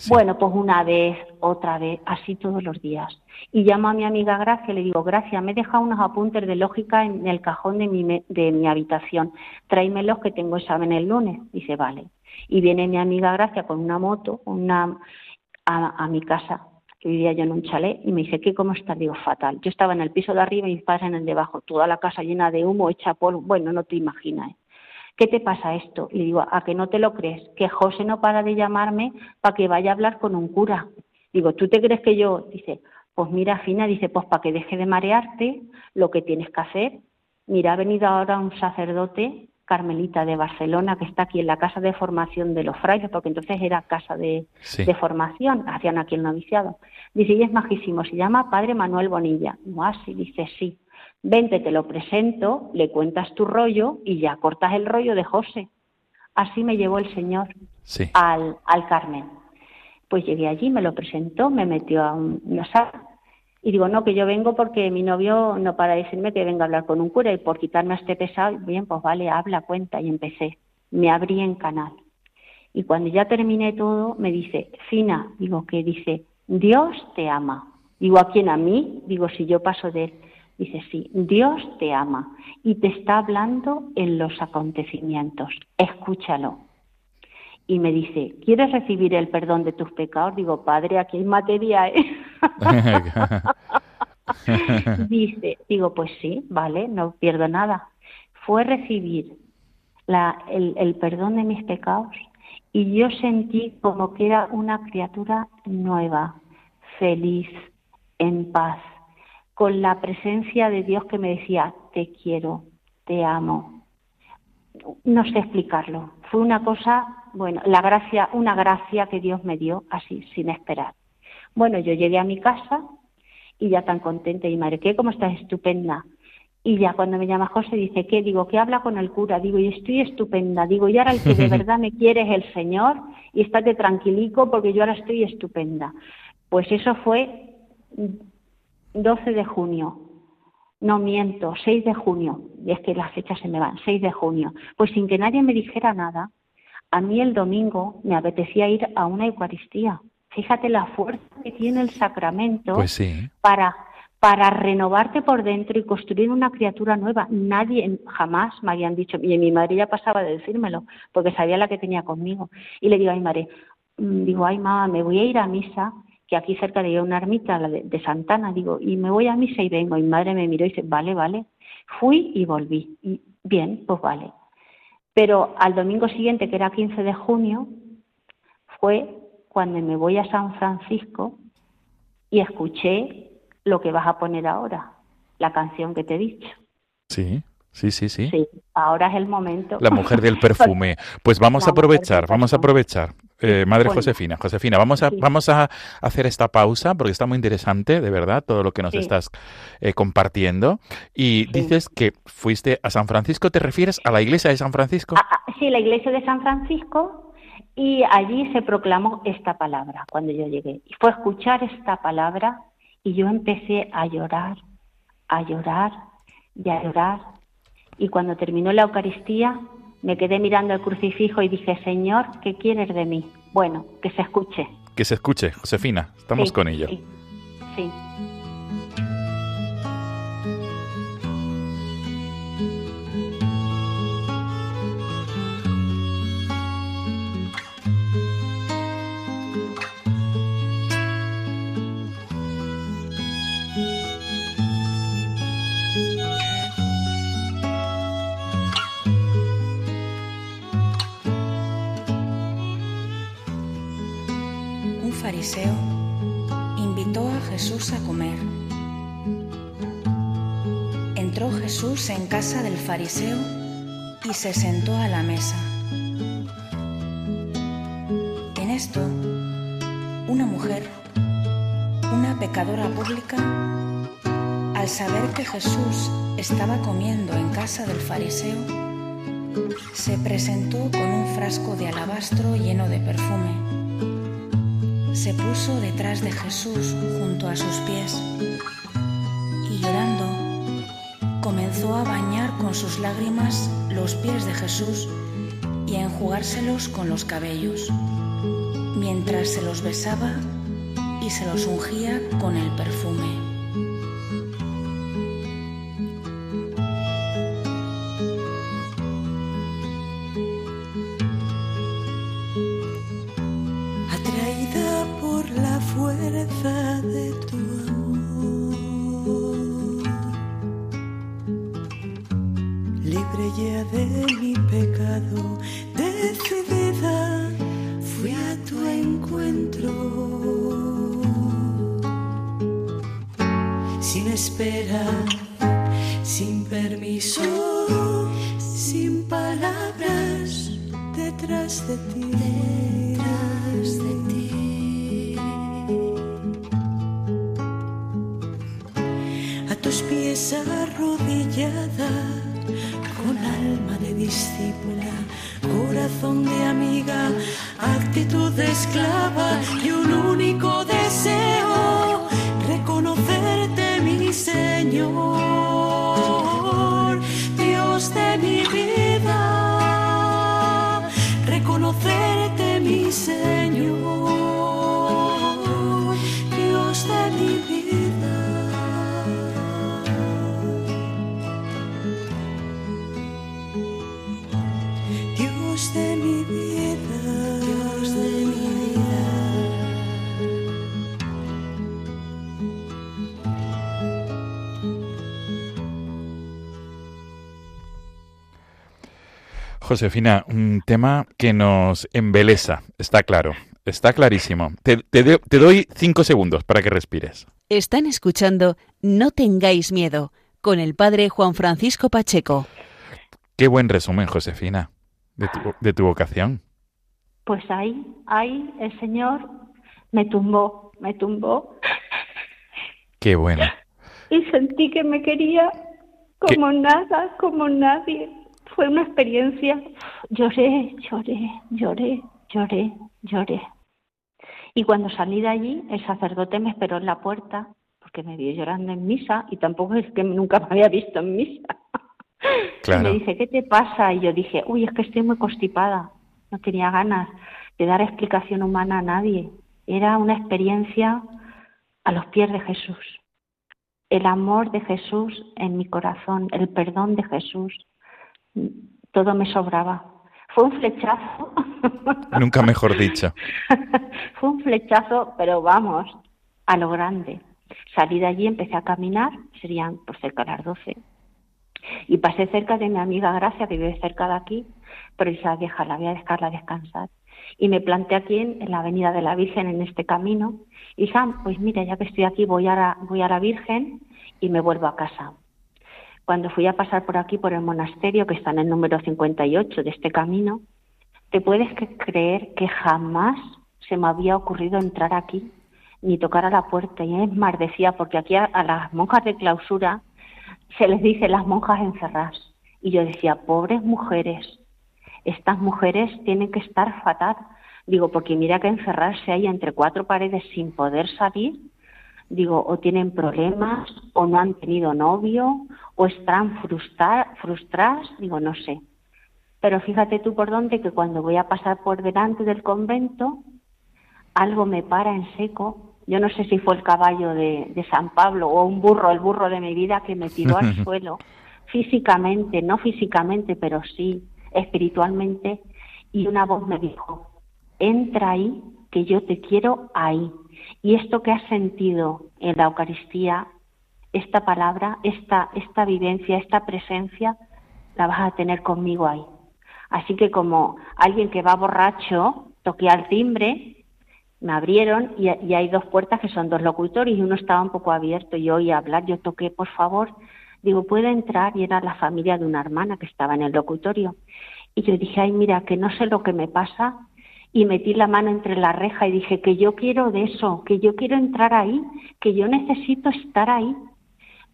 Bueno, pues una vez, otra vez, así todos los días. Y llamo a mi amiga Gracia y le digo, Gracia, me he dejado unos apuntes de lógica en el cajón de mi, de mi habitación. Tráemelos que tengo examen el lunes. Dice, vale. Y viene mi amiga Gracia con una moto una, a, a mi casa que vivía yo en un chalet, y me dice, ¿qué cómo estás? Digo, fatal. Yo estaba en el piso de arriba y mis padres en el de abajo, toda la casa llena de humo, hecha polvo, bueno, no te imaginas. ¿Qué te pasa esto? Y digo, ¿a que no te lo crees? Que José no para de llamarme para que vaya a hablar con un cura. Digo, ¿tú te crees que yo? Dice, pues mira, Fina, dice, pues para que deje de marearte, lo que tienes que hacer, mira, ha venido ahora un sacerdote carmelita de Barcelona que está aquí en la casa de formación de los frailes, porque entonces era casa de, formación, hacían aquí el noviciado. Dice, y es majísimo, se llama Padre Manuel Bonilla. No, así, dice, sí. Vente, te lo presento, le cuentas tu rollo y ya cortas el rollo de José. Así me llevó el Señor al, al Carmen. Pues llegué allí, me lo presentó, me metió a una sala y digo, no, que yo vengo porque mi novio no para decirme que venga a hablar con un cura y por quitarme a este pesado, bien, pues vale, habla, cuenta y empecé. Me abrí en canal. Y cuando ya terminé todo, me dice, Fina, digo, que dice, Dios te ama. Digo, ¿a quién? A mí. Digo, si yo paso de él. Dice, sí, Dios te ama y te está hablando en los acontecimientos. Escúchalo. Y me dice, ¿quieres recibir el perdón de tus pecados? Digo, Padre, aquí hay materia, *laughs* ¿eh? dice, digo, pues sí, vale, no pierdo nada. Fue recibir la, el, el perdón de mis pecados y yo sentí como que era una criatura nueva, feliz, en paz, con la presencia de Dios que me decía, te quiero, te amo. No sé explicarlo. Fue una cosa, bueno, la gracia, una gracia que Dios me dio así, sin esperar. Bueno, yo llegué a mi casa y ya tan contenta y madre, ¿qué? ¿Cómo estás? Estupenda. Y ya cuando me llama José dice, ¿qué? Digo, ¿qué habla con el cura? Digo, y estoy estupenda. Digo, y ahora el que de *laughs* verdad me quiere es el Señor y estate tranquilico porque yo ahora estoy estupenda. Pues eso fue 12 de junio. No miento, 6 de junio. Y es que las fechas se me van, 6 de junio. Pues sin que nadie me dijera nada, a mí el domingo me apetecía ir a una Eucaristía. Fíjate la fuerza que tiene el sacramento pues para, para renovarte por dentro y construir una criatura nueva. Nadie jamás me habían dicho, y mi madre ya pasaba de decírmelo, porque sabía la que tenía conmigo. Y le digo a mi madre, mm, digo, ay mamá, me voy a ir a misa, que aquí cerca de una ermita, la de, de, Santana, digo, y me voy a misa y vengo. Y mi madre me miró y dice, vale, vale. Fui y volví. Y bien, pues vale. Pero al domingo siguiente, que era 15 de junio, fue cuando me voy a San Francisco y escuché lo que vas a poner ahora, la canción que te he dicho. Sí. Sí, sí, sí. Sí, ahora es el momento. La mujer del perfume. *laughs* Pues vamos a aprovechar, vamos a aprovechar. Eh, Madre Josefina, Josefina, vamos a, vamos a hacer esta pausa porque está muy interesante, de verdad, todo lo que nos estás eh, compartiendo. Y dices que fuiste a San Francisco, ¿te refieres a la iglesia de San Francisco? Ah, ah, sí, la iglesia de San Francisco y allí se proclamó esta palabra cuando yo llegué. Y fue escuchar esta palabra y yo empecé a llorar, a llorar y a llorar. Y cuando terminó la Eucaristía, me quedé mirando el crucifijo y dije, Señor, ¿qué quieres de mí? Bueno, que se escuche. Que se escuche, Josefina, estamos con ello. sí. sí. Fariseo invitó a Jesús a comer. Entró Jesús en casa del fariseo y se sentó a la mesa. En esto, una mujer, una pecadora pública, al saber que Jesús estaba comiendo en casa del fariseo, se presentó con un frasco de alabastro lleno de perfume. Se puso detrás de Jesús junto a sus pies y llorando comenzó a bañar con sus lágrimas los pies de Jesús y a enjugárselos con los cabellos, mientras se los besaba y se los ungía con el perfume. Detrás de ti. Detrás de ti. A tus pies arrodillada, con alma de discípula, corazón de amiga, actitud de esclava Josefina, un tema que nos embelesa, está claro, está clarísimo. Te, te de- te doy cinco segundos para que respires. Están escuchando No tengáis miedo con el padre Juan Francisco Pacheco. Qué buen resumen, Josefina, de tu, de tu vocación. Pues ahí, ahí el Señor me tumbó, me tumbó Qué bueno. y sentí que me quería como nada, como nadie. Fue una experiencia. Lloré, lloré, lloré, lloré, lloré. Y cuando salí de allí, el sacerdote me esperó en la puerta porque me vio llorando en misa y tampoco es que nunca me había visto en misa. *laughs* Claro. Y me dice, ¿qué te pasa? Y yo dije, uy, es que estoy muy constipada. No tenía ganas de dar explicación humana a nadie. Era una experiencia a los pies de Jesús. El amor de Jesús en mi corazón, el perdón de Jesús, todo me sobraba. Fue un flechazo. *laughs* Nunca mejor dicho. *laughs* Fue un flechazo, pero vamos, a lo grande. Salí de allí, empecé a caminar, serían por cerca de las 12. Y pasé cerca de mi amiga Gracia, que vive cerca de aquí, pero dije, "Ah, déjala, voy a dejarla descansar. Y me planté aquí en, en la Avenida de la Virgen, en este camino. Y dije, "Ah, pues mira, ya que estoy aquí, voy a, la, voy a la Virgen y me vuelvo a casa. Cuando fui a pasar por aquí, por el monasterio, que está en el número 58 de este camino, ¿te puedes creer que jamás se me había ocurrido entrar aquí, ni tocar a la puerta? Y es más, decía, porque aquí a, a las monjas de clausura se les dice las monjas encerradas. Y yo decía, pobres mujeres, estas mujeres tienen que estar fatal. Digo, porque mira que encerrarse ahí entre cuatro paredes sin poder salir, digo, o tienen problemas, o no han tenido novio, o están frustra- frustradas, digo, no sé. Pero fíjate tú por dónde que cuando voy a pasar por delante del convento, algo me para en seco. Yo no sé si fue el caballo de, de San Pablo o un burro, el burro de mi vida, que me tiró al *laughs* suelo, físicamente, no físicamente, pero sí espiritualmente, y una voz me dijo, entra ahí, que yo te quiero ahí. Y esto que has sentido en la Eucaristía, esta palabra, esta, esta vivencia, esta presencia, la vas a tener conmigo ahí. Así que como alguien que va borracho, toqué al timbre Me abrieron y, y hay dos puertas que son dos locutorios y uno estaba un poco abierto. Yo oí hablar, yo toqué, por favor, digo, ¿puedo entrar? Y era la familia de una hermana que estaba en el locutorio. Y yo dije, ay, mira, que no sé lo que me pasa. Y metí la mano entre la reja y dije, que yo quiero de eso, que yo quiero entrar ahí, que yo necesito estar ahí.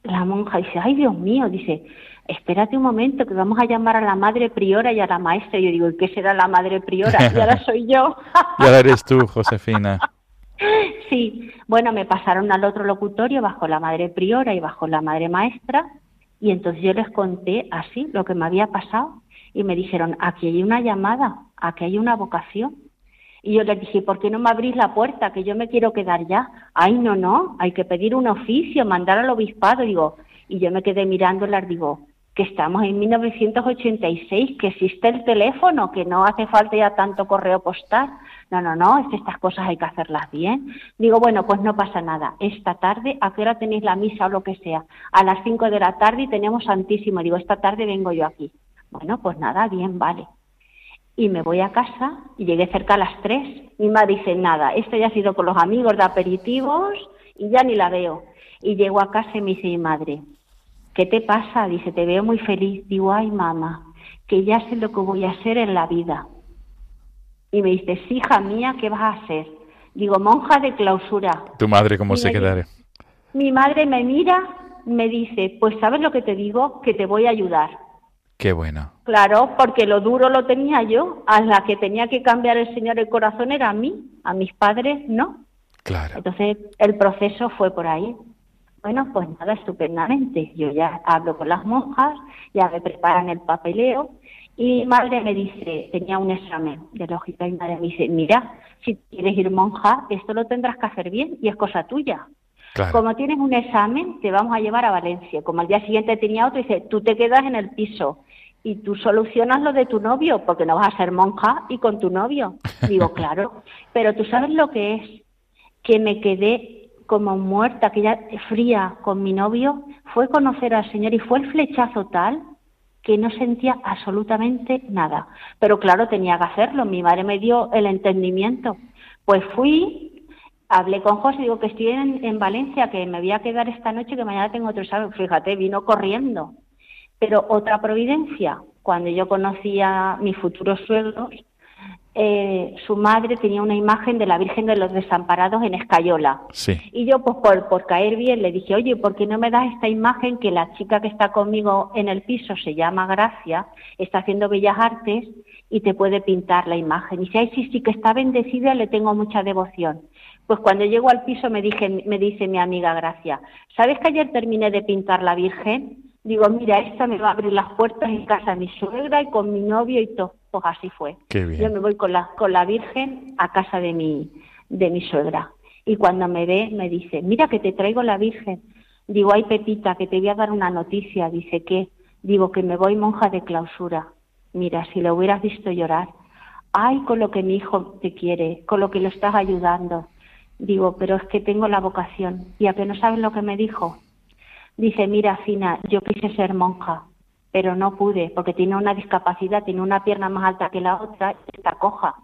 La monja dice, ay, Dios mío, dice, espérate un momento, que vamos a llamar a la madre priora y a la maestra. Y yo digo, ¿y qué será la madre priora? Y ahora soy yo. *laughs* y ahora eres tú, Josefina. *laughs* Sí, bueno, me pasaron al otro locutorio bajo la madre priora y bajo la madre maestra y entonces yo les conté así lo que me había pasado y me dijeron, aquí hay una llamada, aquí hay una vocación. Y yo les dije, ¿por qué no me abrís la puerta? Que yo me quiero quedar ya. Ay, no, no, hay que pedir un oficio, mandar al obispado. Digo, y yo me quedé mirándolas, digo, que estamos en 1986, que existe el teléfono, que no hace falta ya tanto correo postal. No, no, no, es que estas cosas hay que hacerlas bien. Digo, bueno, pues no pasa nada. Esta tarde, ¿a qué hora tenéis la misa o lo que sea? A las 5 de la tarde y tenemos Santísimo. Digo, esta tarde vengo yo aquí. Bueno, pues nada, bien, vale. Y me voy a casa y llegué cerca a las 3. Mi madre dice, nada, esto ya ha sido con los amigos de aperitivos y ya ni la veo. Y llego a casa y me dice mi madre, ¿qué te pasa? Dice, te veo muy feliz. Digo, ay, mamá, que ya sé lo que voy a hacer en la vida. Y me dice, sí, hija mía, ¿qué vas a hacer? Digo, monja de clausura. ¿Tu madre cómo Y se quedará? Mi madre me mira, me dice, pues ¿sabes lo que te digo? Que te voy a ayudar. Qué bueno. Claro, porque lo duro lo tenía yo, a la que tenía que cambiar el Señor el corazón era a mí, a mis padres no. Claro. Entonces el proceso fue por ahí. Bueno, pues nada, estupendamente. Yo ya hablo con las monjas, ya me preparan el papeleo y mi madre me dice, tenía un examen de lógica y mi madre me dice, mira, si quieres ir monja, esto lo tendrás que hacer bien y es cosa tuya. Claro. Como tienes un examen, te vamos a llevar a Valencia. Como al día siguiente tenía otro, dice, tú te quedas en el piso y tú solucionas lo de tu novio, porque no vas a ser monja y con tu novio. Digo, *laughs* claro, pero tú sabes lo que es que me quedé como muerta, aquella fría con mi novio, fue conocer al Señor y fue el flechazo tal que no sentía absolutamente nada. Pero claro, tenía que hacerlo, mi madre me dio el entendimiento. Pues fui, hablé con José, digo que estoy en, en Valencia, que me voy a quedar esta noche, que mañana tengo otro examen. Fíjate, vino corriendo. Pero otra providencia, cuando yo conocí a mis futuros suegros, eh, su madre tenía una imagen de la Virgen de los Desamparados en Escayola. Sí. Y yo, pues por, por caer bien, le dije, oye, ¿por qué no me das esta imagen que la chica que está conmigo en el piso se llama Gracia, está haciendo bellas artes y te puede pintar la imagen? Y dice, ay, sí, sí, que está bendecida, le tengo mucha devoción. Pues cuando llego al piso me, dije, me dice mi amiga Gracia, ¿sabes que ayer terminé de pintar la Virgen? Digo, mira, esta me va a abrir las puertas en casa de mi suegra y con mi novio y todo. Pues así fue. Qué bien. Yo me voy con la, con la Virgen a casa de mi, de mi suegra. Y cuando me ve, me dice, mira que te traigo la Virgen. Digo, ay Pepita, que te voy a dar una noticia. Dice, ¿qué? Digo, que me voy monja de clausura. Mira, si lo hubieras visto llorar. Ay, con lo que mi hijo te quiere, con lo que lo estás ayudando. Digo, pero es que tengo la vocación. ¿Y a que no sabes lo que me dijo? Dice, mira, Fina, yo quise ser monja, pero no pude porque tiene una discapacidad, tiene una pierna más alta que la otra y está coja.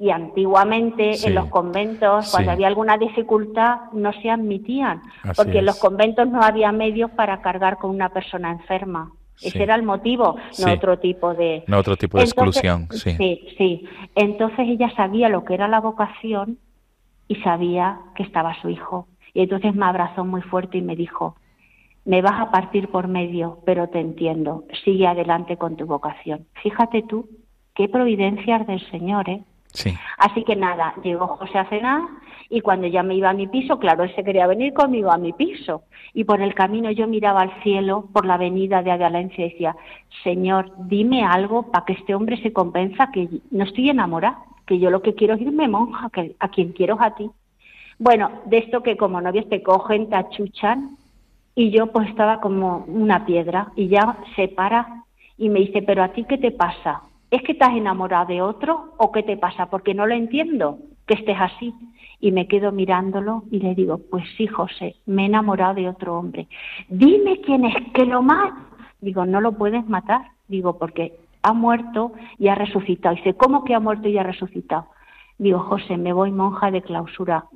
Y antiguamente Sí. en los conventos, cuando Sí. había alguna dificultad, no se admitían, Así porque en los conventos no había medios para cargar con una persona enferma. Sí. Ese era el motivo, no otro tipo de... No otro tipo de Entonces, exclusión, sí. Sí, sí. Entonces ella sabía lo que era la vocación y sabía que estaba su hijo. Y entonces me abrazó muy fuerte y me dijo, me vas a partir por medio, pero te entiendo, sigue adelante con tu vocación. Fíjate tú, qué providencias del Señor, ¿eh? Sí. Así que nada, llegó José a cenar y cuando ya me iba a mi piso, claro, él se quería venir conmigo a mi piso. Y por el camino yo miraba al cielo, por la avenida de Valencia y decía, Señor, dime algo para que este hombre se convenza que no estoy enamorada, que yo lo que quiero es irme monja, que a quien quiero es a ti. Bueno, de esto que como novios te cogen, te achuchan, y yo pues estaba como una piedra y ya se para y me dice, pero a ti qué te pasa? ¿Es que estás enamorado de otro o qué te pasa? Porque no lo entiendo, que estés así. Y me quedo mirándolo y le digo, pues sí, José, me he enamorado de otro hombre. Dime quién es, que lo mato. Digo, no lo puedes matar. Digo, porque ha muerto y ha resucitado. Y dice, ¿cómo que ha muerto y ha resucitado? Digo, José, me voy monja de clausura.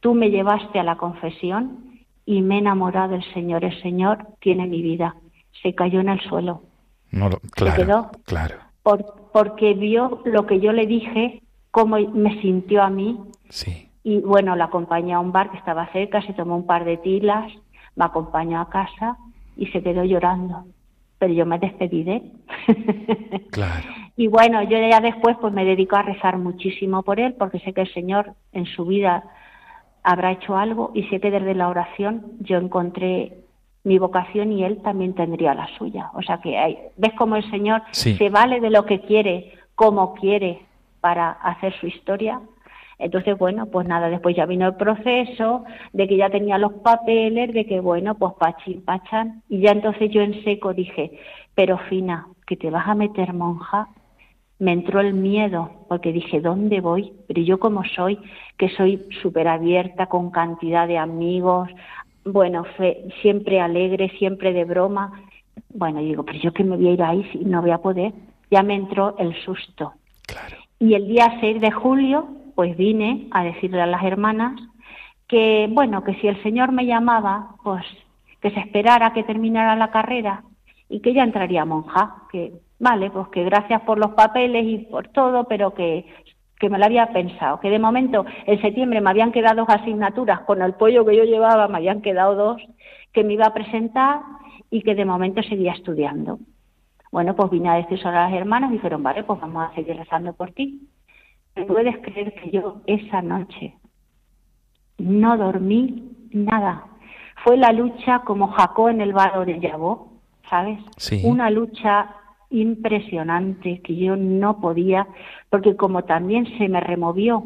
Tú me llevaste a la confesión y me he enamorado del Señor. El Señor tiene mi vida. Se cayó en el suelo. No lo- claro, quedó? claro. Por- porque vio lo que yo le dije, cómo me sintió a mí. Sí, Y bueno, la acompañé a un bar que estaba cerca, se tomó un par de tilas, me acompañó a casa y se quedó llorando. Pero yo me despedí de él. *laughs* claro. Y bueno, yo ya después pues me dedico a rezar muchísimo por él porque sé que el Señor en su vida habrá hecho algo y sé que desde la oración yo encontré mi vocación y él también tendría la suya. O sea que hay, ves cómo el Señor Sí. se vale de lo que quiere, como quiere para hacer su historia. Entonces, bueno, pues nada, después ya vino el proceso de que ya tenía los papeles, de que bueno, pues pachín, pachan. Y ya entonces yo en seco dije, pero Fina, que te vas a meter monja, me entró el miedo, porque dije, ¿dónde voy? Pero yo como soy, que soy súper abierta, con cantidad de amigos, bueno, fe- siempre alegre, siempre de broma. Bueno, digo, pero yo que me voy a ir ahí si no voy a poder. Ya me entró el susto. Claro. Y el día 6 de julio, pues vine a decirle a las hermanas que, bueno, que si el Señor me llamaba, pues que se esperara que terminara la carrera y que ya entraría monja, que vale, pues que gracias por los papeles y por todo, pero que, que me lo había pensado, que de momento en septiembre me habían quedado dos asignaturas con el pollo que yo llevaba, me habían quedado dos, que me iba a presentar y que de momento seguía estudiando. Bueno, pues vine a decir a las hermanas y dijeron, vale, pues vamos a seguir rezando por ti. ¿Me puedes creer que yo esa noche no dormí nada? Fue la lucha como Jacob en el vado de Yabó, ¿sabes? Sí. Una lucha impresionante que yo no podía, porque como también se me removió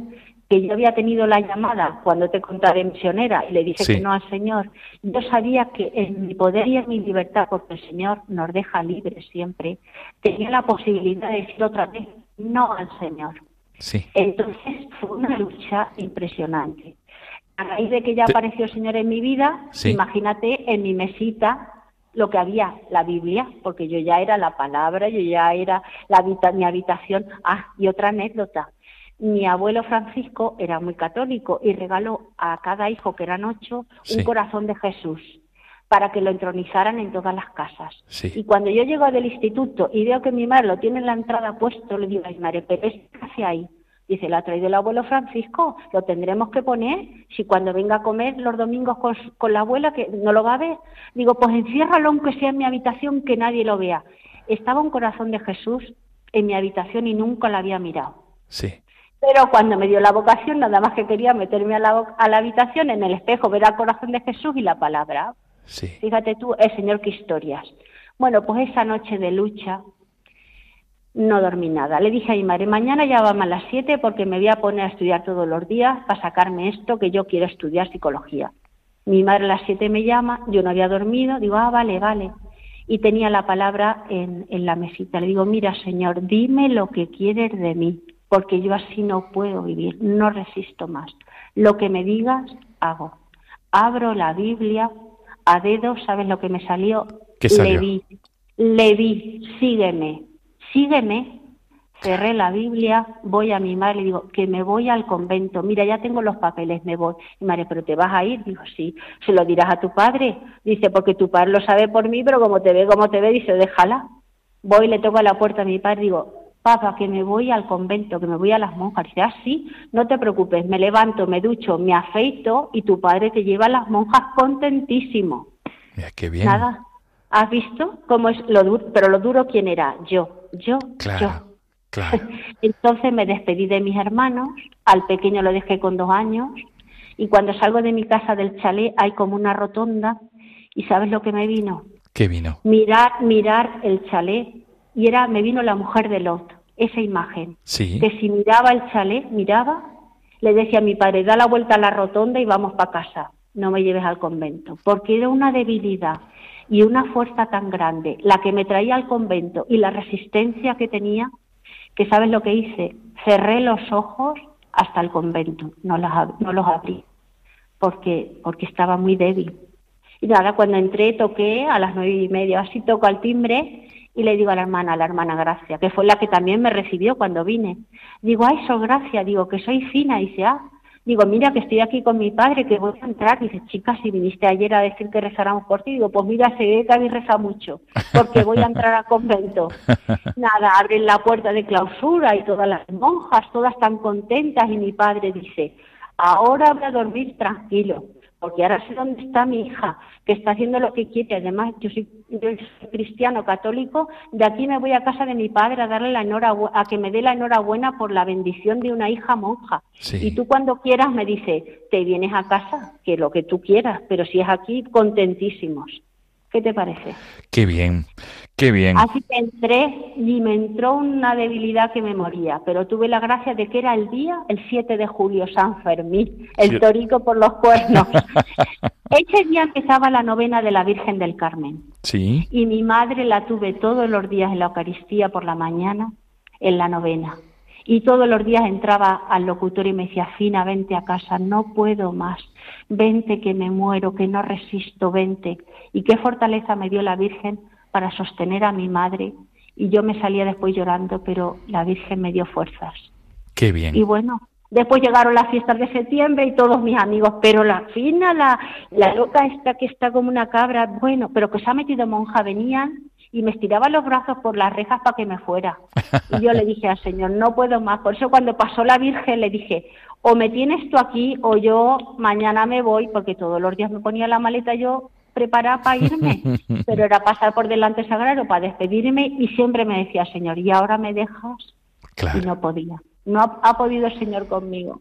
que yo había tenido la llamada cuando te contaré misionera y le dije Sí. que no al Señor, yo sabía que en mi poder y en mi libertad, porque el Señor nos deja libres siempre, tenía la posibilidad de decir otra vez no al Señor. Sí, Entonces fue una lucha impresionante. A raíz de que ya Te- apareció el Señor en mi vida, Sí. imagínate en mi mesita lo que había, la Biblia, porque yo ya era la palabra, yo ya era la habita- mi habitación. Ah, y otra anécdota. Mi abuelo Francisco era muy católico y regaló a cada hijo, que eran ocho, Sí. un corazón de Jesús para que lo entronizaran en todas las casas. Sí. Y cuando yo llego del instituto y veo que mi madre lo tiene en la entrada puesto, le digo, ay madre, pero es casi ahí. Dice, lo ha traído el abuelo Francisco, lo tendremos que poner, si cuando venga a comer los domingos con, la abuela, que no lo va a ver. Digo, pues enciérralo aunque sea en mi habitación, que nadie lo vea. Estaba un corazón de Jesús en mi habitación y nunca lo había mirado. sí, Pero cuando me dio la vocación, nada más que quería meterme a la, a la habitación, en el espejo, ver al corazón de Jesús y la palabra. sí. Fíjate tú, el Señor, qué historias. Bueno, pues esa noche de lucha no dormí nada. Le dije a mi madre, mañana ya vamos a las 7 porque me voy a poner a estudiar todos los días para sacarme esto que yo quiero estudiar psicología. Mi madre a las 7 me llama, yo no había dormido, digo, ah, vale, vale. Y tenía la palabra en, en la mesita. Le digo, mira, Señor, dime lo que quieres de mí, porque yo así no puedo vivir, no resisto más. Lo que me digas, hago. Abro la Biblia, a dedo, ¿sabes lo que me salió? ¿Qué salió? Le vi, le vi, sígueme, sígueme. Cerré la Biblia, voy a mi madre, le digo que me voy al convento. Mira, ya tengo los papeles, me voy. Y madre, ¿pero te vas a ir? Digo, sí. ¿Se lo dirás a tu padre? Dice, porque tu padre lo sabe por mí, pero como te ve, como te ve, dice, déjala. Voy, le toco a la puerta a mi padre, digo, papá, que me voy al convento, que me voy a las monjas. Dice, ah, sí, no te preocupes, me levanto, me ducho, me afeito y tu padre te lleva a las monjas contentísimo. Mira, qué bien. Nada. ¿Has visto cómo es lo duro? Pero lo duro, ¿quién era? Yo, yo, Claro, yo. claro. *laughs* Entonces me despedí de mis hermanos, al pequeño lo dejé con dos años, y cuando salgo de mi casa del chalet hay como una rotonda, y ¿sabes lo que me vino? ¿Qué vino? Mirar, mirar el chalet, y era, me vino la mujer de Lot, esa imagen, Sí, que si miraba el chalet, miraba, le decía a mi padre, da la vuelta a la rotonda y vamos para casa, no me lleves al convento, porque era una debilidad y una fuerza tan grande, la que me traía al convento y la resistencia que tenía, que sabes lo que hice, cerré los ojos hasta el convento, no los, ab- no los abrí, porque, porque estaba muy débil. Y nada, cuando entré toqué a las nueve y media, así toco al timbre Y le digo a la hermana, a la hermana Gracia, que fue la que también me recibió cuando vine. Digo, ay, soy Gracia, digo, que soy fina. Y dice, ah, digo, mira que estoy aquí con mi padre, que voy a entrar. Dice, chica, si viniste ayer a decir que rezáramos por ti, digo, pues mira, se ve que habéis rezado mucho, porque voy a entrar a convento. *laughs* Nada, abren la puerta de clausura y todas las monjas, todas tan contentas, y mi padre dice, ahora voy a dormir tranquilo porque ahora sé dónde está mi hija, que está haciendo lo que quiere. Además, yo soy, cristiano católico, de aquí me voy a casa de mi padre a darle la enhorabuena, a que me dé la enhorabuena por la bendición de una hija monja. Y tú cuando quieras me dice, te vienes a casa, que lo que tú quieras, pero si es aquí, contentísimos. ¿Qué te parece? Qué bien, qué bien. Así que entré y me entró una debilidad que me moría, pero tuve la gracia de que era el día, el 7 de julio, San Fermín, el torico por los cuernos. *laughs* Ese día empezaba la novena de la Virgen del Carmen. Sí. Y mi madre la tuve todos los días en la Eucaristía por la mañana, en la novena. Y todos los días entraba al locutor y me decía, Fina, vente a casa, no puedo más, vente que me muero, que no resisto, vente. Y qué fortaleza me dio la Virgen para sostener a mi madre. Y yo me salía después llorando, pero la Virgen me dio fuerzas. Qué bien. Y bueno, después llegaron las fiestas de septiembre y todos mis amigos, pero la fina, la, la loca esta que está como una cabra, bueno, pero que se ha metido monja, venían y me estiraba los brazos por las rejas para que me fuera. Y yo le dije al Señor, no puedo más. Por eso cuando pasó la Virgen le dije, o me tienes tú aquí o yo mañana me voy, porque todos los días me ponía la maleta yo preparada para irme, *laughs* pero era pasar por delante sagrado para despedirme y siempre me decía, Señor, ¿y ahora me dejas? Y no podía. No ha, podido el Señor conmigo.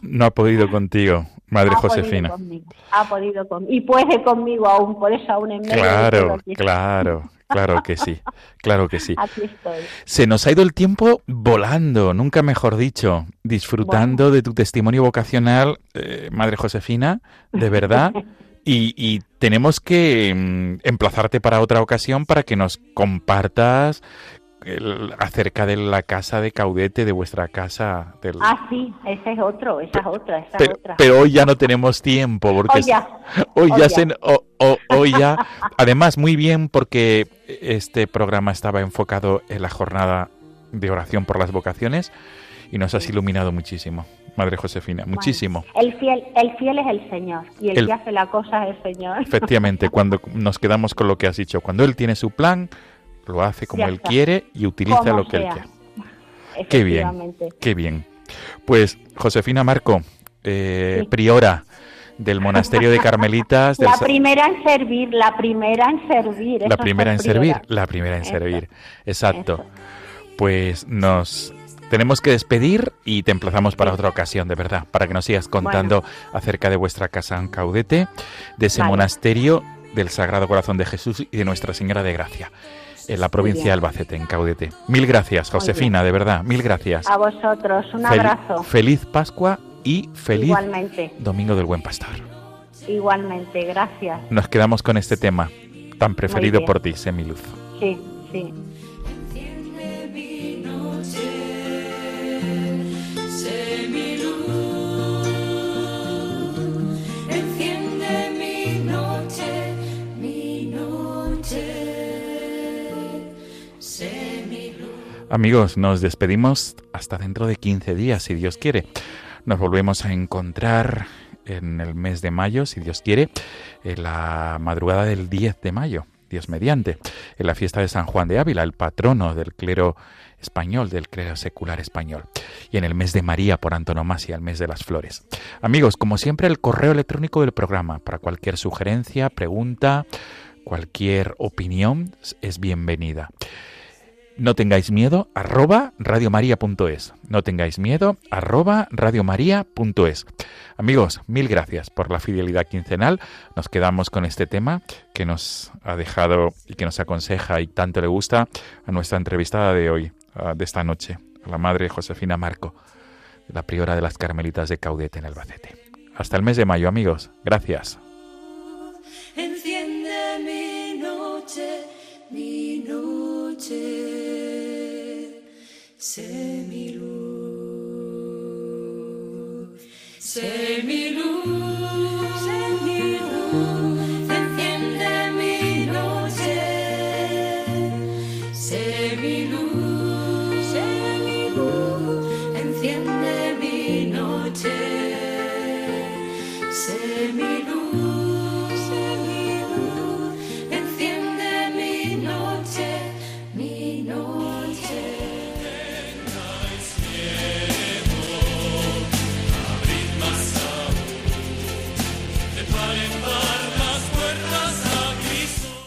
No ha podido contigo, Madre Josefina. ha podido conmigo. Y puede conmigo aún, por eso aún en medio. Claro, claro, claro que sí, claro que sí. *laughs* Aquí estoy. Se nos ha ido el tiempo volando, nunca mejor dicho, disfrutando de tu testimonio vocacional, eh, Madre Josefina, de verdad. *laughs* Y, y, tenemos que mm, emplazarte para otra ocasión para que nos compartas acerca de la casa de Caudete, de vuestra casa. Del... Ah, sí, ese es otro, esa es otra, esa pero, otra. Pero hoy ya no tenemos tiempo, porque hoy ya, *laughs* hoy ya, Se, hoy ya, además muy bien porque este programa estaba enfocado en la jornada de oración por las vocaciones y nos has iluminado muchísimo. Madre Josefina, muchísimo. el, fiel, el fiel es el Señor y el, el, que hace la cosa es el Señor. Efectivamente, cuando nos quedamos con lo que has dicho, cuando Él tiene su plan, lo hace como él quiere y utiliza lo que él quiere. Qué bien, qué bien. Pues Josefina Marco, eh, priora del monasterio de Carmelitas. *laughs* la primera en servir, la primera en servir. La primera en servir, la primera en servir. Exacto. Pues nos tenemos que despedir y te emplazamos para otra ocasión, de verdad, para que nos sigas contando acerca de vuestra casa en Caudete, de ese monasterio del Sagrado Corazón de Jesús y de Nuestra Señora de Gracia en la provincia de Albacete, en Caudete. Mil gracias, Josefina, de verdad, mil gracias. A vosotros, un abrazo. Feliz Pascua y feliz Domingo del Buen Pastor. Igualmente, gracias. Nos quedamos con este tema tan preferido por ti, Semiluz. Sí, sí. Amigos, nos despedimos hasta dentro de 15 días, si Dios quiere. Nos volvemos a encontrar en el mes de mayo, si Dios quiere, en la madrugada del 10 de mayo, Dios mediante, en la fiesta de San Juan de Ávila, el patrono del clero español, del clero secular español, y en el mes de María por antonomasia, el mes de las flores. Amigos, como siempre, el correo electrónico del programa para cualquier sugerencia, pregunta, cualquier opinión es bienvenida. No tengáis miedo, arroba radiomaria.es. No tengáis miedo, arroba radiomaria.es. Amigos, mil gracias por la fidelidad quincenal. Nos quedamos con este tema que nos ha dejado y que nos aconseja y tanto le gusta a nuestra entrevistada de hoy, de esta noche, la madre Josefina Marco, la priora de las Carmelitas de Caudete en Albacete. Hasta el mes de mayo, amigos. Gracias. Enciende mi noche, mi noche. Sé mi luz, sé mi luz,